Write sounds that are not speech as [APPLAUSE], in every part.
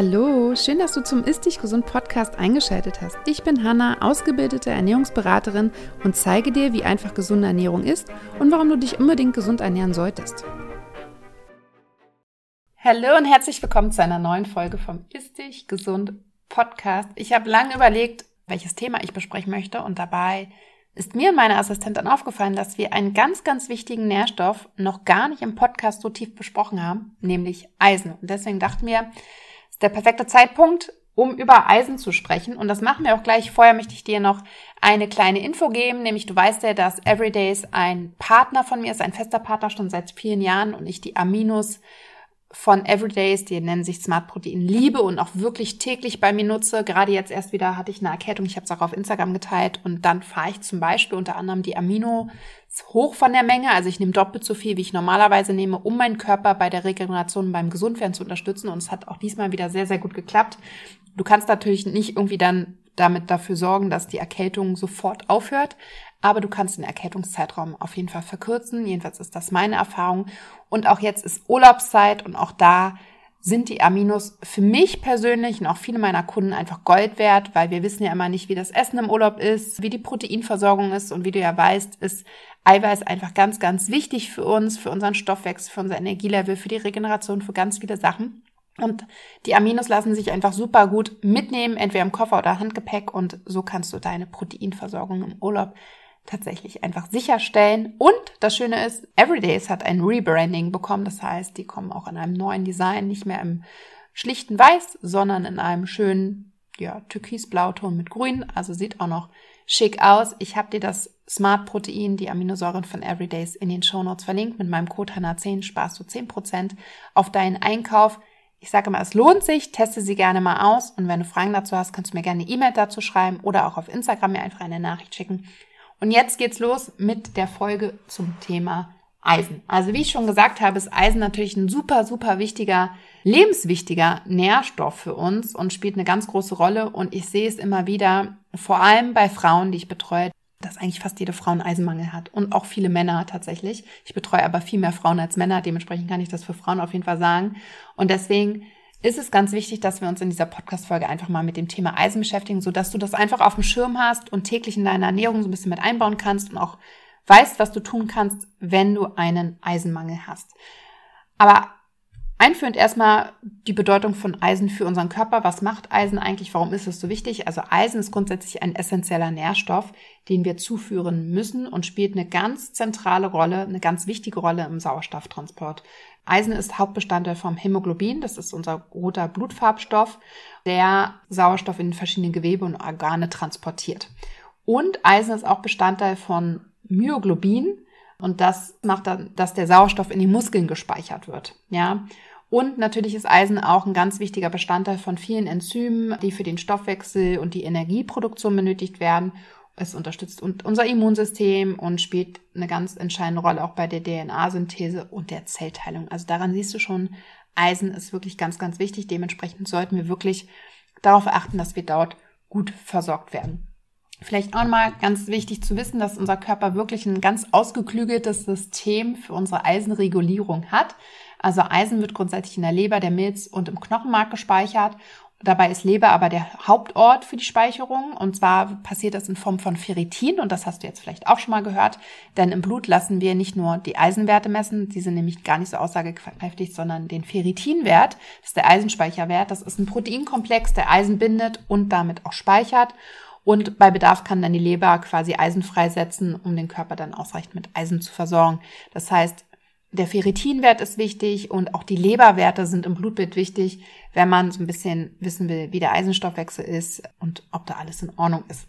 Hallo, schön, dass du zum Ist Dich Gesund Podcast eingeschaltet hast. Ich bin Hanna, ausgebildete Ernährungsberaterin und zeige dir, wie einfach gesunde Ernährung ist und warum du dich unbedingt gesund ernähren solltest. Hallo und herzlich willkommen zu einer neuen Folge vom Ist Dich Gesund Podcast. Ich habe lange überlegt, welches Thema ich besprechen möchte und dabei ist mir und meiner Assistentin aufgefallen, dass wir einen ganz, ganz wichtigen Nährstoff noch gar nicht im Podcast so tief besprochen haben, nämlich Eisen. Und deswegen dachten wir, der perfekte Zeitpunkt, um über Eisen zu sprechen. Und das machen wir auch gleich. Vorher möchte ich dir noch eine kleine Info geben, nämlich du weißt ja, dass Everydays ein Partner von mir ist, ein fester Partner schon seit vielen Jahren und ich die Aminos von Everydays, die nennen sich Smart Protein, liebe und auch wirklich täglich bei mir nutze. Gerade jetzt erst wieder hatte ich eine Erkältung, ich habe es auch auf Instagram geteilt und dann fahre ich zum Beispiel unter anderem die Amino hoch von der Menge. Also ich nehme doppelt so viel, wie ich normalerweise nehme, um meinen Körper bei der Regeneration beim Gesundwerden zu unterstützen. Und es hat auch diesmal wieder sehr, sehr gut geklappt. Du kannst natürlich nicht irgendwie dann damit dafür sorgen, dass die Erkältung sofort aufhört. Aber du kannst den Erkältungszeitraum auf jeden Fall verkürzen. Jedenfalls ist das meine Erfahrung. Und auch jetzt ist Urlaubszeit und auch da sind die Aminos für mich persönlich und auch viele meiner Kunden einfach Gold wert, weil wir wissen ja immer nicht, wie das Essen im Urlaub ist, wie die Proteinversorgung ist und wie du ja weißt, ist Eiweiß einfach ganz, ganz wichtig für uns, für unseren Stoffwechsel, für unser Energielevel, für die Regeneration, für ganz viele Sachen. Und die Aminos lassen sich einfach super gut mitnehmen, entweder im Koffer oder Handgepäck und so kannst du deine Proteinversorgung im Urlaub tatsächlich einfach sicherstellen. Und das Schöne ist, Everydays hat ein Rebranding bekommen. Das heißt, die kommen auch in einem neuen Design, nicht mehr im schlichten Weiß, sondern in einem schönen, ja, türkisblauton mit grün. Also sieht auch noch schick aus. Ich habe dir das Smart Protein, die Aminosäuren von Everydays in den Show Notes verlinkt. Mit meinem Code HANA10 sparst du 10% auf deinen Einkauf. Ich sage mal, es lohnt sich, teste sie gerne mal aus und wenn du Fragen dazu hast, kannst du mir gerne eine E-Mail dazu schreiben oder auch auf Instagram mir einfach eine Nachricht schicken. Und jetzt geht's los mit der Folge zum Thema Eisen. Also wie ich schon gesagt habe, ist Eisen natürlich ein super, super wichtiger, lebenswichtiger Nährstoff für uns und spielt eine ganz große Rolle. Und ich sehe es immer wieder, vor allem bei Frauen, die ich betreue, dass eigentlich fast jede Frau einen Eisenmangel hat und auch viele Männer tatsächlich. Ich betreue aber viel mehr Frauen als Männer, dementsprechend kann ich das für Frauen auf jeden Fall sagen. Und deswegen ist es ganz wichtig, dass wir uns in dieser Podcast-Folge einfach mal mit dem Thema Eisen beschäftigen, so dass du das einfach auf dem Schirm hast und täglich in deine Ernährung so ein bisschen mit einbauen kannst und auch weißt, was du tun kannst, wenn du einen Eisenmangel hast. Aber Einführend erstmal die Bedeutung von Eisen für unseren Körper. Was macht Eisen eigentlich? Warum ist es so wichtig? Also Eisen ist grundsätzlich ein essentieller Nährstoff, den wir zuführen müssen und spielt eine ganz zentrale Rolle, eine ganz wichtige Rolle im Sauerstofftransport. Eisen ist Hauptbestandteil vom Hämoglobin, das ist unser roter Blutfarbstoff, der Sauerstoff in verschiedene Gewebe und Organe transportiert. Und Eisen ist auch Bestandteil von Myoglobin, und das macht dann, dass der Sauerstoff in die Muskeln gespeichert wird. Ja. Und natürlich ist Eisen auch ein ganz wichtiger Bestandteil von vielen Enzymen, die für den Stoffwechsel und die Energieproduktion benötigt werden. Es unterstützt unser Immunsystem und spielt eine ganz entscheidende Rolle auch bei der DNA-Synthese und der Zellteilung. Also daran siehst du schon, Eisen ist wirklich ganz, ganz wichtig. Dementsprechend sollten wir wirklich darauf achten, dass wir dort gut versorgt werden. Vielleicht auch mal ganz wichtig zu wissen, dass unser Körper wirklich ein ganz ausgeklügeltes System für unsere Eisenregulierung hat. Also Eisen wird grundsätzlich in der Leber, der Milz und im Knochenmark gespeichert. Dabei ist Leber aber der Hauptort für die Speicherung. Und zwar passiert das in Form von Ferritin. Und das hast du jetzt vielleicht auch schon mal gehört. Denn im Blut lassen wir nicht nur die Eisenwerte messen. Die sind nämlich gar nicht so aussagekräftig, sondern den Ferritinwert. Das ist der Eisenspeicherwert. Das ist ein Proteinkomplex, der Eisen bindet und damit auch speichert. Und bei Bedarf kann dann die Leber quasi Eisen freisetzen, um den Körper dann ausreichend mit Eisen zu versorgen. Das heißt, der Ferritinwert ist wichtig und auch die Leberwerte sind im Blutbild wichtig, wenn man so ein bisschen wissen will, wie der Eisenstoffwechsel ist und ob da alles in Ordnung ist.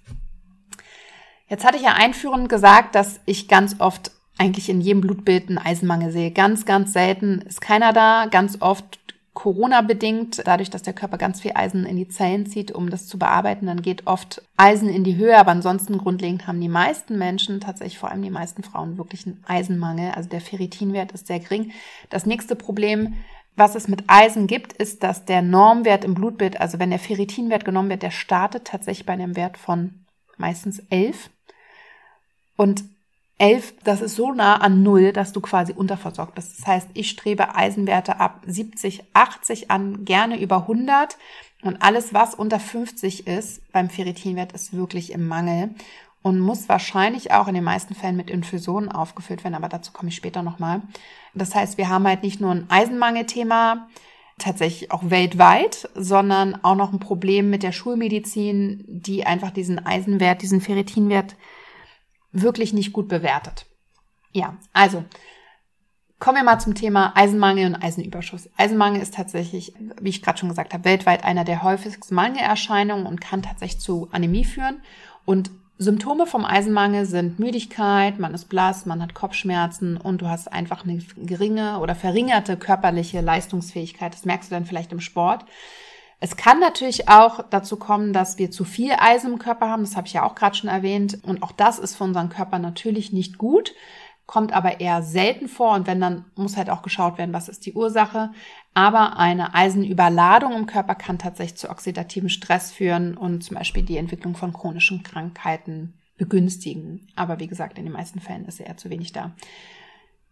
Jetzt hatte ich ja einführend gesagt, dass ich ganz oft eigentlich in jedem Blutbild einen Eisenmangel sehe. Ganz, ganz selten ist keiner da. Ganz oft Corona-bedingt, dadurch, dass der Körper ganz viel Eisen in die Zellen zieht, um das zu bearbeiten, dann geht oft Eisen in die Höhe, aber ansonsten grundlegend haben die meisten Menschen, tatsächlich vor allem die meisten Frauen, wirklich einen Eisenmangel. Also der Ferritinwert ist sehr gering. Das nächste Problem, was es mit Eisen gibt, ist, dass der Normwert im Blutbild, also wenn der Ferritinwert genommen wird, der startet tatsächlich bei einem Wert von meistens elf. Und 11, das ist so nah an Null, dass du quasi unterversorgt bist. Das heißt, ich strebe Eisenwerte ab 70, 80 an, gerne über 100. Und alles, was unter 50 ist beim Ferritinwert, ist wirklich im Mangel und muss wahrscheinlich auch in den meisten Fällen mit Infusionen aufgefüllt werden, aber dazu komme ich später nochmal. Das heißt, wir haben halt nicht nur ein Eisenmangelthema, tatsächlich auch weltweit, sondern auch noch ein Problem mit der Schulmedizin, die einfach diesen Eisenwert, diesen Ferritinwert wirklich nicht gut bewertet. Ja, also kommen wir mal zum Thema Eisenmangel und Eisenüberschuss. Eisenmangel ist tatsächlich, wie ich gerade schon gesagt habe, weltweit einer der häufigsten Mangelerscheinungen und kann tatsächlich zu Anämie führen. Und Symptome vom Eisenmangel sind Müdigkeit, man ist blass, man hat Kopfschmerzen und du hast einfach eine geringe oder verringerte körperliche Leistungsfähigkeit. Das merkst du dann vielleicht im Sport. Es kann natürlich auch dazu kommen, dass wir zu viel Eisen im Körper haben. Das habe ich ja auch gerade schon erwähnt. Und auch das ist für unseren Körper natürlich nicht gut kommt aber eher selten vor und wenn, dann muss halt auch geschaut werden, was ist die Ursache. Aber eine Eisenüberladung im Körper kann tatsächlich zu oxidativen Stress führen und zum Beispiel die Entwicklung von chronischen Krankheiten begünstigen. Aber wie gesagt, in den meisten Fällen ist eher zu wenig da.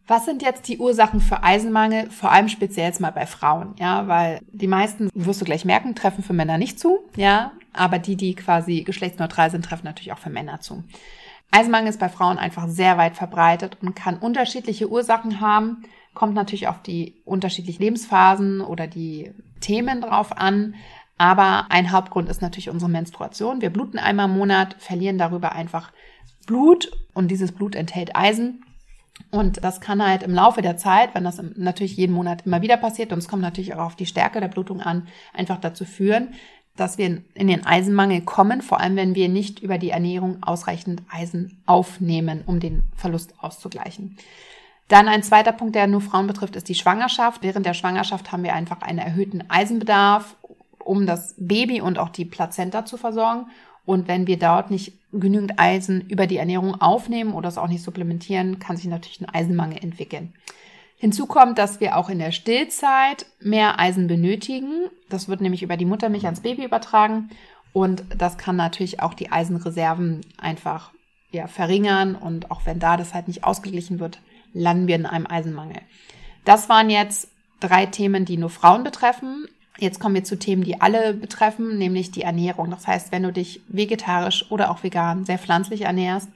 Was sind jetzt die Ursachen für Eisenmangel? Vor allem speziell jetzt mal bei Frauen, ja, weil die meisten, wirst du gleich merken, treffen für Männer nicht zu, ja, aber die, die quasi geschlechtsneutral sind, treffen natürlich auch für Männer zu. Eisenmangel ist bei Frauen einfach sehr weit verbreitet und kann unterschiedliche Ursachen haben. Kommt natürlich auf die unterschiedlichen Lebensphasen oder die Themen drauf an. Aber ein Hauptgrund ist natürlich unsere Menstruation. Wir bluten einmal im Monat, verlieren darüber einfach Blut und dieses Blut enthält Eisen. Und das kann halt im Laufe der Zeit, wenn das natürlich jeden Monat immer wieder passiert, und es kommt natürlich auch auf die Stärke der Blutung an, einfach dazu führen, dass wir in den Eisenmangel kommen, vor allem wenn wir nicht über die Ernährung ausreichend Eisen aufnehmen, um den Verlust auszugleichen. Dann ein zweiter Punkt, der nur Frauen betrifft, ist die Schwangerschaft. Während der Schwangerschaft haben wir einfach einen erhöhten Eisenbedarf, um das Baby und auch die Plazenta zu versorgen. Und wenn wir dort nicht genügend Eisen über die Ernährung aufnehmen oder es auch nicht supplementieren, kann sich natürlich ein Eisenmangel entwickeln. Hinzu kommt, dass wir auch in der Stillzeit mehr Eisen benötigen. Das wird nämlich über die Muttermilch ans Baby übertragen und das kann natürlich auch die Eisenreserven einfach ja, verringern und auch wenn da das halt nicht ausgeglichen wird, landen wir in einem Eisenmangel. Das waren jetzt drei Themen, die nur Frauen betreffen. Jetzt kommen wir zu Themen, die alle betreffen, nämlich die Ernährung. Das heißt, wenn du dich vegetarisch oder auch vegan sehr pflanzlich ernährst,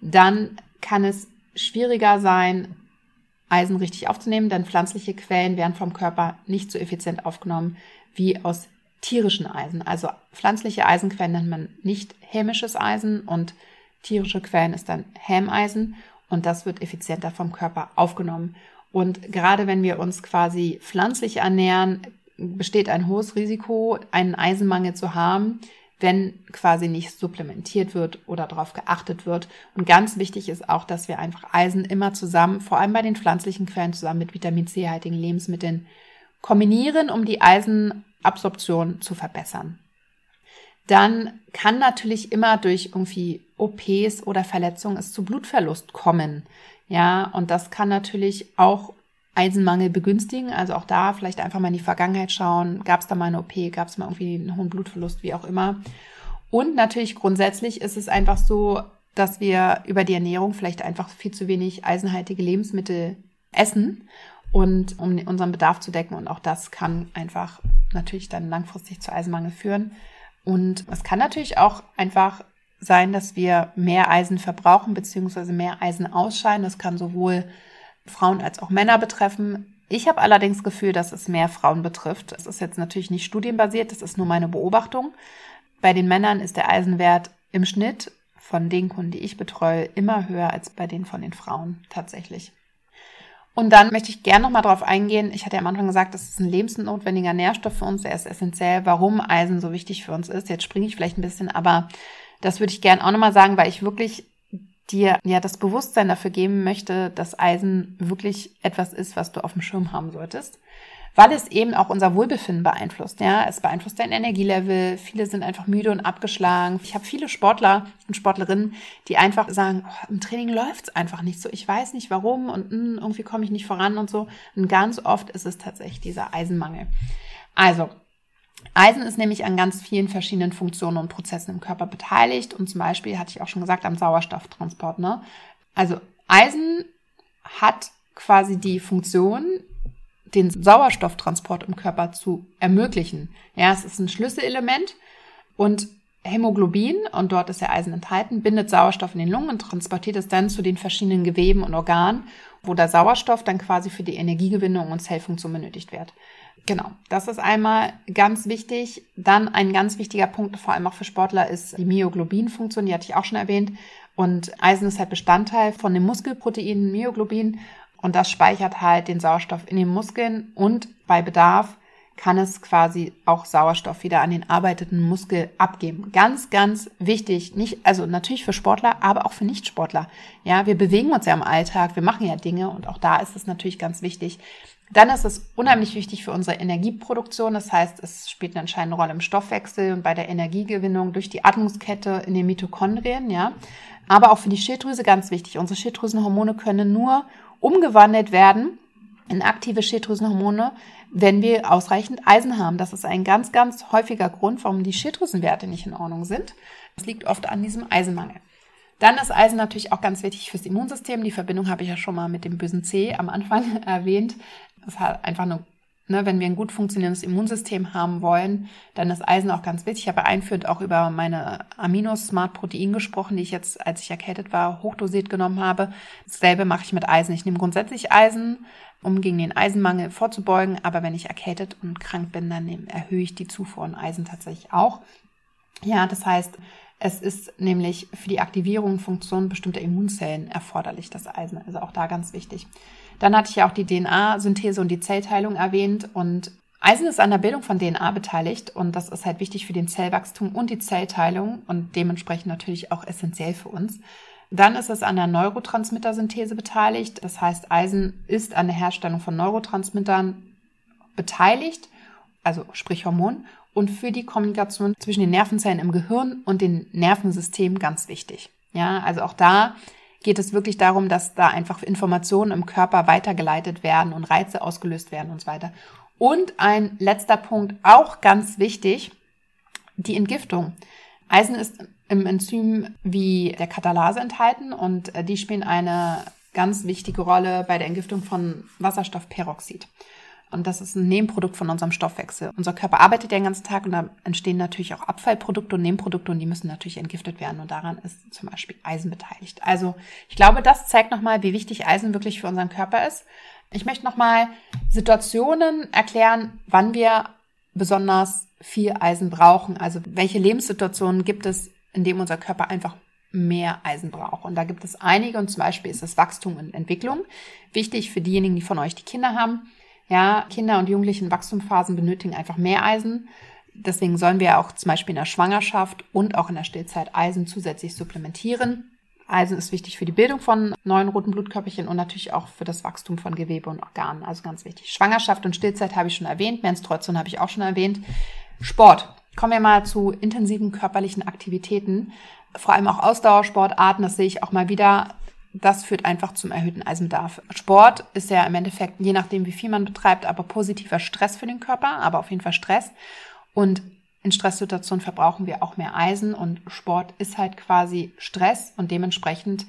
dann kann es schwieriger sein, Eisen richtig aufzunehmen, denn pflanzliche Quellen werden vom Körper nicht so effizient aufgenommen wie aus tierischen Eisen. Also pflanzliche Eisenquellen nennt man nicht hämisches Eisen und tierische Quellen ist dann Hämeisen und das wird effizienter vom Körper aufgenommen. Und gerade wenn wir uns quasi pflanzlich ernähren, besteht ein hohes Risiko, einen Eisenmangel zu haben, wenn quasi nicht supplementiert wird oder darauf geachtet wird. Und ganz wichtig ist auch, dass wir einfach Eisen immer zusammen, vor allem bei den pflanzlichen Quellen zusammen mit Vitamin C-haltigen Lebensmitteln kombinieren, um die Eisenabsorption zu verbessern. Dann kann natürlich immer durch irgendwie OPs oder Verletzungen es zu Blutverlust kommen. Ja, und das kann natürlich auch Eisenmangel begünstigen. Also auch da vielleicht einfach mal in die Vergangenheit schauen. Gab es da mal eine OP? Gab es mal irgendwie einen hohen Blutverlust? Wie auch immer. Und natürlich grundsätzlich ist es einfach so, dass wir über die Ernährung vielleicht einfach viel zu wenig eisenhaltige Lebensmittel essen und um unseren Bedarf zu decken. Und auch das kann einfach natürlich dann langfristig zu Eisenmangel führen. Und es kann natürlich auch einfach sein, dass wir mehr Eisen verbrauchen beziehungsweise mehr Eisen ausscheiden. Das kann sowohl Frauen als auch Männer betreffen. Ich habe allerdings Gefühl, dass es mehr Frauen betrifft. Das ist jetzt natürlich nicht studienbasiert, das ist nur meine Beobachtung. Bei den Männern ist der Eisenwert im Schnitt von den Kunden, die ich betreue, immer höher als bei den von den Frauen tatsächlich. Und dann möchte ich gerne nochmal darauf eingehen. Ich hatte ja am Anfang gesagt, das ist ein lebensnotwendiger Nährstoff für uns. Er ist essentiell, warum Eisen so wichtig für uns ist. Jetzt springe ich vielleicht ein bisschen, aber das würde ich gerne auch nochmal sagen, weil ich wirklich dir ja das Bewusstsein dafür geben möchte, dass Eisen wirklich etwas ist, was du auf dem Schirm haben solltest. Weil es eben auch unser Wohlbefinden beeinflusst. Ja, es beeinflusst dein Energielevel. Viele sind einfach müde und abgeschlagen. Ich habe viele Sportler und Sportlerinnen, die einfach sagen, oh, im Training läuft's einfach nicht so. Ich weiß nicht warum und mh, hm, irgendwie komme ich nicht voran und so. Und ganz oft ist es tatsächlich dieser Eisenmangel. Also, Eisen ist nämlich an ganz vielen verschiedenen Funktionen und Prozessen im Körper beteiligt und zum Beispiel, hatte ich auch schon gesagt, am Sauerstofftransport. Ne? Also Eisen hat quasi die Funktion, den Sauerstofftransport im Körper zu ermöglichen. Ja, es ist ein Schlüsselelement und Hämoglobin, und dort ist ja Eisen enthalten, bindet Sauerstoff in den Lungen und transportiert es dann zu den verschiedenen Geweben und Organen, wo der Sauerstoff dann quasi für die Energiegewinnung und Zellfunktion benötigt wird. Genau, das ist einmal ganz wichtig. Dann ein ganz wichtiger Punkt, vor allem auch für Sportler, ist die Myoglobin-Funktion, die hatte ich auch schon erwähnt. Und Eisen ist halt Bestandteil von dem Muskelprotein Myoglobin und das speichert halt den Sauerstoff in den Muskeln und bei Bedarf kann es quasi auch Sauerstoff wieder an den arbeiteten Muskel abgeben. Ganz, ganz wichtig. Nicht, also natürlich für Sportler, aber auch für Nichtsportler. Ja, wir bewegen uns ja im Alltag, wir machen ja Dinge und auch da ist es natürlich ganz wichtig. Dann ist es unheimlich wichtig für unsere Energieproduktion. Das heißt, es spielt eine entscheidende Rolle im Stoffwechsel und bei der Energiegewinnung durch die Atmungskette in den Mitochondrien, ja. Aber auch für die Schilddrüse ganz wichtig. Unsere Schilddrüsenhormone können nur umgewandelt werden in aktive Schilddrüsenhormone, wenn wir ausreichend Eisen haben. Das ist ein ganz, ganz häufiger Grund, warum die Schilddrüsenwerte nicht in Ordnung sind. Das liegt oft an diesem Eisenmangel. Dann ist Eisen natürlich auch ganz wichtig fürs Immunsystem. Die Verbindung habe ich ja schon mal mit dem bösen C am Anfang [LAUGHS] erwähnt. Das hat einfach nur, ne, wenn wir ein gut funktionierendes Immunsystem haben wollen, dann ist Eisen auch ganz wichtig. Ich habe einführend auch über meine Amino-Smart-Protein gesprochen, die ich jetzt, als ich erkältet war, hochdosiert genommen habe. Dasselbe mache ich mit Eisen. Ich nehme grundsätzlich Eisen, um gegen den Eisenmangel vorzubeugen. Aber wenn ich erkältet und krank bin, dann erhöhe ich die Zufuhr an Eisen tatsächlich auch. Ja, das heißt, es ist nämlich für die Aktivierung und Funktion bestimmter Immunzellen erforderlich, das Eisen. Also auch da ganz wichtig. Dann hatte ich ja auch die DNA-Synthese und die Zellteilung erwähnt und Eisen ist an der Bildung von DNA beteiligt und das ist halt wichtig für den Zellwachstum und die Zellteilung und dementsprechend natürlich auch essentiell für uns. Dann ist es an der Neurotransmittersynthese beteiligt. Das heißt, Eisen ist an der Herstellung von Neurotransmittern beteiligt, also sprich Hormon, und für die Kommunikation zwischen den Nervenzellen im Gehirn und dem Nervensystem ganz wichtig. Ja, also auch da geht es wirklich darum, dass da einfach Informationen im Körper weitergeleitet werden und Reize ausgelöst werden und so weiter. Und ein letzter Punkt, auch ganz wichtig, die Entgiftung. Eisen ist im Enzym wie der Katalase enthalten und äh, die spielen eine ganz wichtige Rolle bei der Entgiftung von Wasserstoffperoxid. Und das ist ein Nebenprodukt von unserem Stoffwechsel. Unser Körper arbeitet den ganzen Tag und da entstehen natürlich auch Abfallprodukte und Nebenprodukte und die müssen natürlich entgiftet werden. Und daran ist zum Beispiel Eisen beteiligt. Also ich glaube, das zeigt nochmal, wie wichtig Eisen wirklich für unseren Körper ist. Ich möchte nochmal Situationen erklären, wann wir besonders viel Eisen brauchen. Also welche Lebenssituationen gibt es, in denen unser Körper einfach mehr Eisen braucht. Und da gibt es einige und zum Beispiel ist das Wachstum und Entwicklung. Wichtig für diejenigen, die von euch die Kinder haben. Ja, Kinder und Jugendliche in Wachstumsphasen benötigen einfach mehr Eisen. Deswegen sollen wir auch zum Beispiel in der Schwangerschaft und auch in der Stillzeit Eisen zusätzlich supplementieren. Eisen ist wichtig für die Bildung von neuen roten Blutkörperchen und natürlich auch für das Wachstum von Gewebe und Organen. Also ganz wichtig. Schwangerschaft und Stillzeit habe ich schon erwähnt. Menstruation habe ich auch schon erwähnt. Sport. Kommen wir mal zu intensiven körperlichen Aktivitäten. Vor allem auch Ausdauersportarten. Das sehe ich auch mal wieder das führt einfach zum erhöhten Eisenbedarf. Sport ist ja im Endeffekt, je nachdem, wie viel man betreibt, aber positiver Stress für den Körper, aber auf jeden Fall Stress. Und in Stresssituationen verbrauchen wir auch mehr Eisen und Sport ist halt quasi Stress und dementsprechend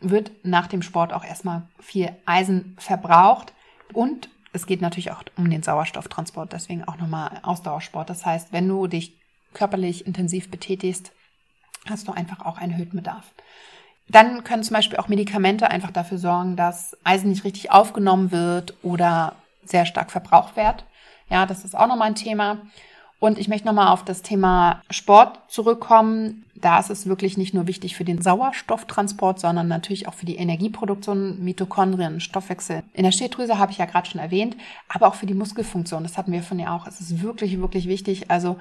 wird nach dem Sport auch erstmal viel Eisen verbraucht und es geht natürlich auch um den Sauerstofftransport, deswegen auch nochmal Ausdauersport. Das heißt, wenn du dich körperlich intensiv betätigst, hast du einfach auch einen erhöhten Bedarf. Dann können zum Beispiel auch Medikamente einfach dafür sorgen, dass Eisen nicht richtig aufgenommen wird oder sehr stark verbraucht wird. Ja, das ist auch nochmal ein Thema. Und ich möchte nochmal auf das Thema Sport zurückkommen. Da ist es wirklich nicht nur wichtig für den Sauerstofftransport, sondern natürlich auch für die Energieproduktion, Mitochondrien, Stoffwechsel. In der Schilddrüse habe ich ja gerade schon erwähnt, aber auch für die Muskelfunktion. Das hatten wir von ja auch. Es ist wirklich, wirklich wichtig. Also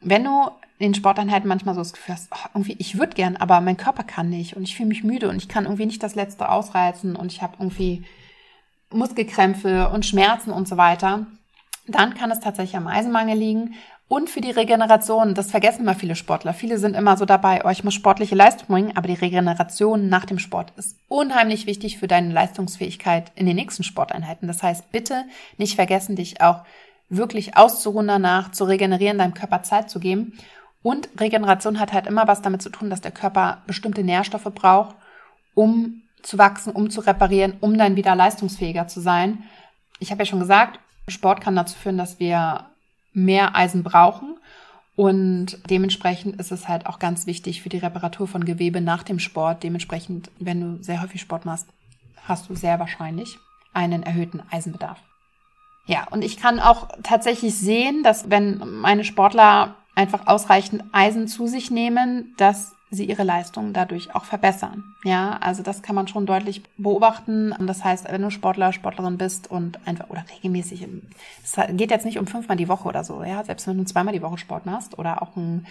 wenn du in Sporteinheiten manchmal so das Gefühl hast, oh, irgendwie, ich würde gern, aber mein Körper kann nicht und ich fühle mich müde und ich kann irgendwie nicht das Letzte ausreizen und ich habe irgendwie Muskelkrämpfe und Schmerzen und so weiter, dann kann es tatsächlich am Eisenmangel liegen. Und für die Regeneration, das vergessen immer viele Sportler. Viele sind immer so dabei, oh, ich muss sportliche Leistung bringen, aber die Regeneration nach dem Sport ist unheimlich wichtig für deine Leistungsfähigkeit in den nächsten Sporteinheiten. Das heißt, bitte nicht vergessen, dich auch wirklich auszuruhen danach, zu regenerieren, deinem Körper Zeit zu geben. Und Regeneration hat halt immer was damit zu tun, dass der Körper bestimmte Nährstoffe braucht, um zu wachsen, um zu reparieren, um dann wieder leistungsfähiger zu sein. Ich habe ja schon gesagt, Sport kann dazu führen, dass wir mehr Eisen brauchen. Und dementsprechend ist es halt auch ganz wichtig für die Reparatur von Gewebe nach dem Sport. Dementsprechend, wenn du sehr häufig Sport machst, hast du sehr wahrscheinlich einen erhöhten Eisenbedarf. Ja, und ich kann auch tatsächlich sehen, dass wenn meine Sportler einfach ausreichend Eisen zu sich nehmen, dass sie ihre Leistung dadurch auch verbessern. Ja, also das kann man schon deutlich beobachten. Und das heißt, wenn du Sportler, Sportlerin bist und einfach oder regelmäßig, es geht jetzt nicht um fünfmal die Woche oder so, ja, selbst wenn du zweimal die Woche Sport machst oder auch einen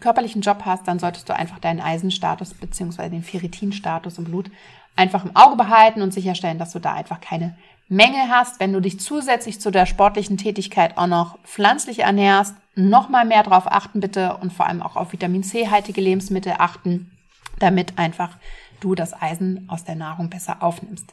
körperlichen Job hast, dann solltest du einfach deinen Eisenstatus beziehungsweise den Ferritinstatus im Blut einfach im Auge behalten und sicherstellen, dass du da einfach keine Mängel hast. Wenn du dich zusätzlich zu der sportlichen Tätigkeit auch noch pflanzlich ernährst, noch mal mehr darauf achten bitte und vor allem auch auf Vitamin C-haltige Lebensmittel achten, damit einfach du das Eisen aus der Nahrung besser aufnimmst.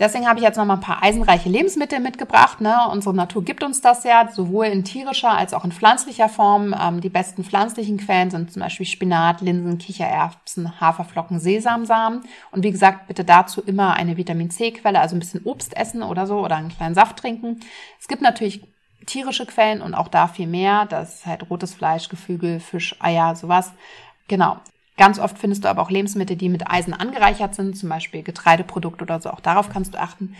Deswegen habe ich jetzt noch mal ein paar eisenreiche Lebensmittel mitgebracht. Ne? Unsere Natur gibt uns das ja, sowohl in tierischer als auch in pflanzlicher Form. Ähm, die besten pflanzlichen Quellen sind zum Beispiel Spinat, Linsen, Kichererbsen, Haferflocken, Sesamsamen. Und wie gesagt, bitte dazu immer eine Vitamin C-Quelle, also ein bisschen Obst essen oder so oder einen kleinen Saft trinken. Es gibt natürlich tierische Quellen und auch da viel mehr. Das ist halt rotes Fleisch, Geflügel, Fisch, Eier, sowas. Genau. Ganz oft findest du aber auch Lebensmittel, die mit Eisen angereichert sind, zum Beispiel Getreideprodukte oder so. Auch darauf kannst du achten.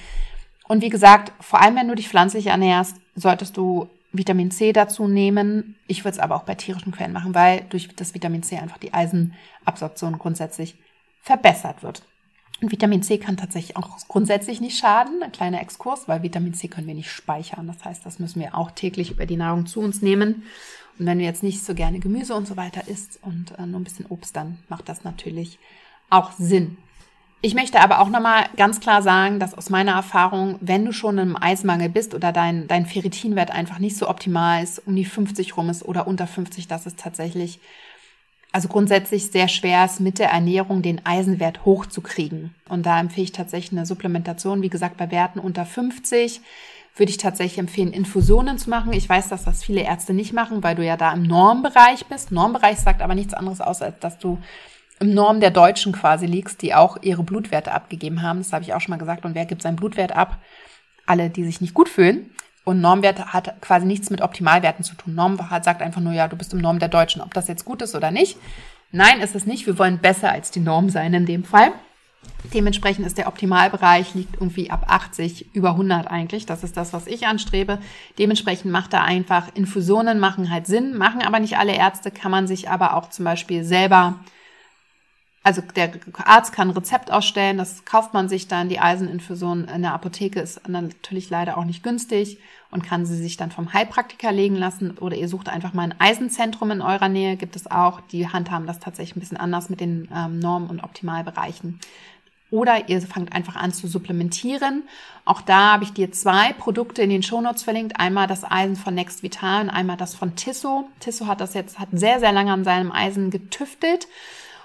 Und wie gesagt, vor allem wenn du dich pflanzlich ernährst, solltest du Vitamin C dazu nehmen. Ich würde es aber auch bei tierischen Quellen machen, weil durch das Vitamin C einfach die Eisenabsorption grundsätzlich verbessert wird. Und Vitamin C kann tatsächlich auch grundsätzlich nicht schaden. Ein kleiner Exkurs, weil Vitamin C können wir nicht speichern. Das heißt, das müssen wir auch täglich über die Nahrung zu uns nehmen. Und wenn du jetzt nicht so gerne Gemüse und so weiter isst und äh, nur ein bisschen Obst, dann macht das natürlich auch Sinn. Ich möchte aber auch nochmal ganz klar sagen, dass aus meiner Erfahrung, wenn du schon im Eismangel bist oder dein, dein Ferritinwert einfach nicht so optimal ist, um die 50 rum ist oder unter 50, dass es tatsächlich, also grundsätzlich sehr schwer ist, mit der Ernährung den Eisenwert hochzukriegen. Und da empfehle ich tatsächlich eine Supplementation, wie gesagt, bei Werten unter 50 würde ich tatsächlich empfehlen, Infusionen zu machen. Ich weiß, dass das viele Ärzte nicht machen, weil du ja da im Normbereich bist. Normbereich sagt aber nichts anderes aus, als dass du im Norm der Deutschen quasi liegst, die auch ihre Blutwerte abgegeben haben. Das habe ich auch schon mal gesagt. Und wer gibt seinen Blutwert ab? Alle, die sich nicht gut fühlen. Und Normwert hat quasi nichts mit Optimalwerten zu tun. Norm sagt einfach nur, ja, du bist im Norm der Deutschen. Ob das jetzt gut ist oder nicht. Nein, ist es nicht. Wir wollen besser als die Norm sein in dem Fall. Dementsprechend ist der Optimalbereich liegt irgendwie ab 80, über 100 eigentlich. Das ist das, was ich anstrebe. Dementsprechend macht da einfach Infusionen machen halt Sinn, machen aber nicht alle Ärzte, kann man sich aber auch zum Beispiel selber also der Arzt kann ein Rezept ausstellen, das kauft man sich dann. Die Eiseninfusion in der Apotheke ist natürlich leider auch nicht günstig und kann sie sich dann vom Heilpraktiker legen lassen. Oder ihr sucht einfach mal ein Eisenzentrum in eurer Nähe, gibt es auch. Die handhaben das tatsächlich ein bisschen anders mit den ähm, Norm- und Optimalbereichen. Oder ihr fangt einfach an zu supplementieren. Auch da habe ich dir zwei Produkte in den Shownotes verlinkt. Einmal das Eisen von Next Vital und einmal das von Tisso. Tisso hat das jetzt, hat sehr, sehr lange an seinem Eisen getüftelt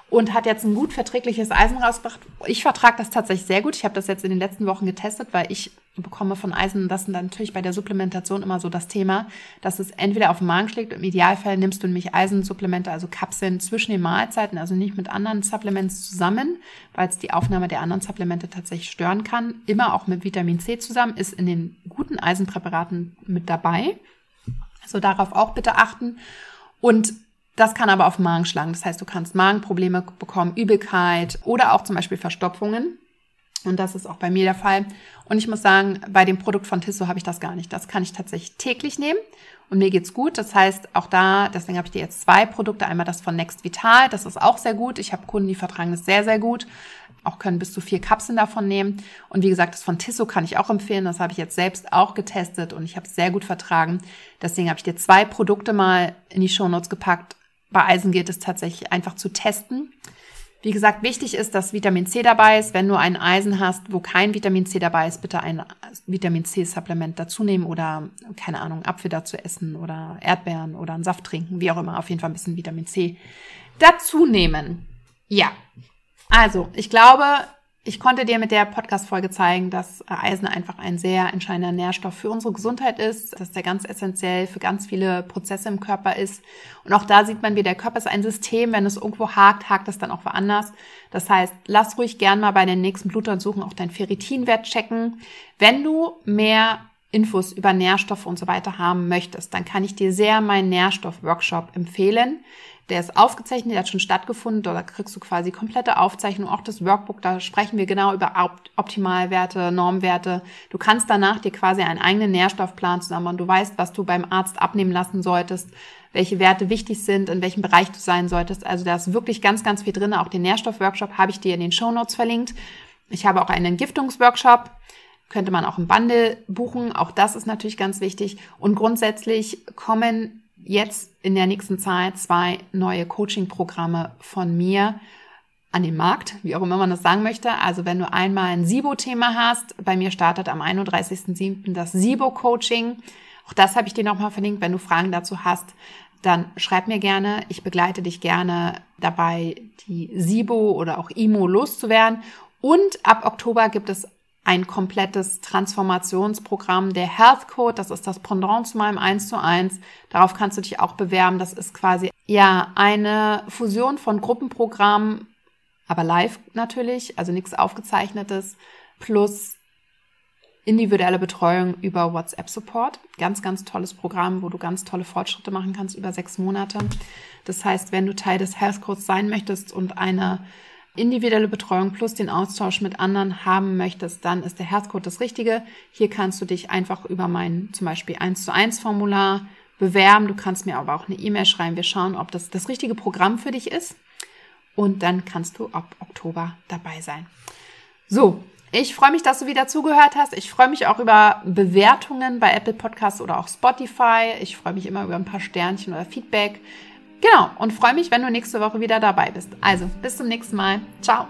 und hat jetzt ein gut verträgliches Eisen rausgebracht. Ich vertrage das tatsächlich sehr gut. Ich habe das jetzt in den letzten Wochen getestet, weil ich bekomme von Eisen, das ist natürlich bei der Supplementation immer so das Thema, dass es entweder auf den Magen schlägt, im Idealfall nimmst du nämlich Eisensupplemente, also Kapseln zwischen den Mahlzeiten, also nicht mit anderen Supplements zusammen, weil es die Aufnahme der anderen Supplemente tatsächlich stören kann. Immer auch mit Vitamin C zusammen, ist in den guten Eisenpräparaten mit dabei. Also darauf auch bitte achten. Und das kann aber auf Magen schlagen. Das heißt, du kannst Magenprobleme bekommen, Übelkeit oder auch zum Beispiel Verstopfungen. Und das ist auch bei mir der Fall. Und ich muss sagen, bei dem Produkt von Tissot habe ich das gar nicht. Das kann ich tatsächlich täglich nehmen und mir geht's gut. Das heißt, auch da, deswegen habe ich dir jetzt zwei Produkte. Einmal das von Next Vital, das ist auch sehr gut. Ich habe Kunden, die vertragen das sehr, sehr gut. Auch können bis zu vier Kapseln davon nehmen. Und wie gesagt, das von Tissot kann ich auch empfehlen. Das habe ich jetzt selbst auch getestet und ich habe es sehr gut vertragen. Deswegen habe ich dir zwei Produkte mal in die Show Notes gepackt bei Eisen gilt es tatsächlich einfach zu testen. Wie gesagt, wichtig ist, dass Vitamin C dabei ist. Wenn du ein Eisen hast, wo kein Vitamin C dabei ist, bitte ein Vitamin C-Supplement dazu nehmen oder, keine Ahnung, Apfel dazu essen oder Erdbeeren oder einen Saft trinken, wie auch immer. Auf jeden Fall ein bisschen Vitamin C dazu nehmen. Ja. Also, ich glaube, Ich konnte dir mit der Podcast-Folge zeigen, dass Eisen einfach ein sehr entscheidender Nährstoff für unsere Gesundheit ist, dass der ganz essentiell für ganz viele Prozesse im Körper ist. Und auch da sieht man, wie der Körper ist ein System. Wenn es irgendwo hakt, hakt es dann auch woanders. Das heißt, lass ruhig gern mal bei den nächsten Blutuntersuchungen auch deinen Ferritinwert checken. Wenn du mehr Infos über Nährstoffe und so weiter haben möchtest, dann kann ich dir sehr meinen Nährstoff-Workshop empfehlen. Der ist aufgezeichnet, der hat schon stattgefunden. Da kriegst du quasi komplette Aufzeichnung, auch das Workbook. Da sprechen wir genau über Optimalwerte, Normwerte. Du kannst danach dir quasi einen eigenen Nährstoffplan zusammen und du weißt, was du beim Arzt abnehmen lassen solltest, welche Werte wichtig sind, in welchem Bereich du sein solltest. Also da ist wirklich ganz, ganz viel drin. Auch den Nährstoff-Workshop habe ich dir in den Show Notes verlinkt. Ich habe auch einen Entgiftungsworkshop könnte man auch im Bundle buchen. Auch das ist natürlich ganz wichtig. Und grundsätzlich kommen jetzt in der nächsten Zeit zwei neue Coaching-Programme von mir an den Markt, wie auch immer man das sagen möchte. Also wenn du einmal ein SIBO-Thema hast, bei mir startet am 31.07. das SIBO-Coaching. Auch das habe ich dir nochmal verlinkt. Wenn du Fragen dazu hast, dann schreib mir gerne. Ich begleite dich gerne dabei, die SIBO oder auch IMO loszuwerden. Und ab Oktober gibt es ein komplettes Transformationsprogramm, der Health Code, das ist das Pendant zu meinem 1 zu 1. Darauf kannst du dich auch bewerben. Das ist quasi, ja, eine Fusion von Gruppenprogrammen, aber live natürlich, also nichts aufgezeichnetes, plus individuelle Betreuung über WhatsApp Support. Ganz, ganz tolles Programm, wo du ganz tolle Fortschritte machen kannst über sechs Monate. Das heißt, wenn du Teil des Health Codes sein möchtest und eine individuelle Betreuung plus den Austausch mit anderen haben möchtest, dann ist der Herzcode das Richtige. Hier kannst du dich einfach über mein zum Beispiel 1 zu 1 Formular bewerben. Du kannst mir aber auch eine E-Mail schreiben. Wir schauen, ob das das richtige Programm für dich ist. Und dann kannst du ab Oktober dabei sein. So, ich freue mich, dass du wieder zugehört hast. Ich freue mich auch über Bewertungen bei Apple Podcasts oder auch Spotify. Ich freue mich immer über ein paar Sternchen oder Feedback. Genau, und freue mich, wenn du nächste Woche wieder dabei bist. Also, bis zum nächsten Mal. Ciao.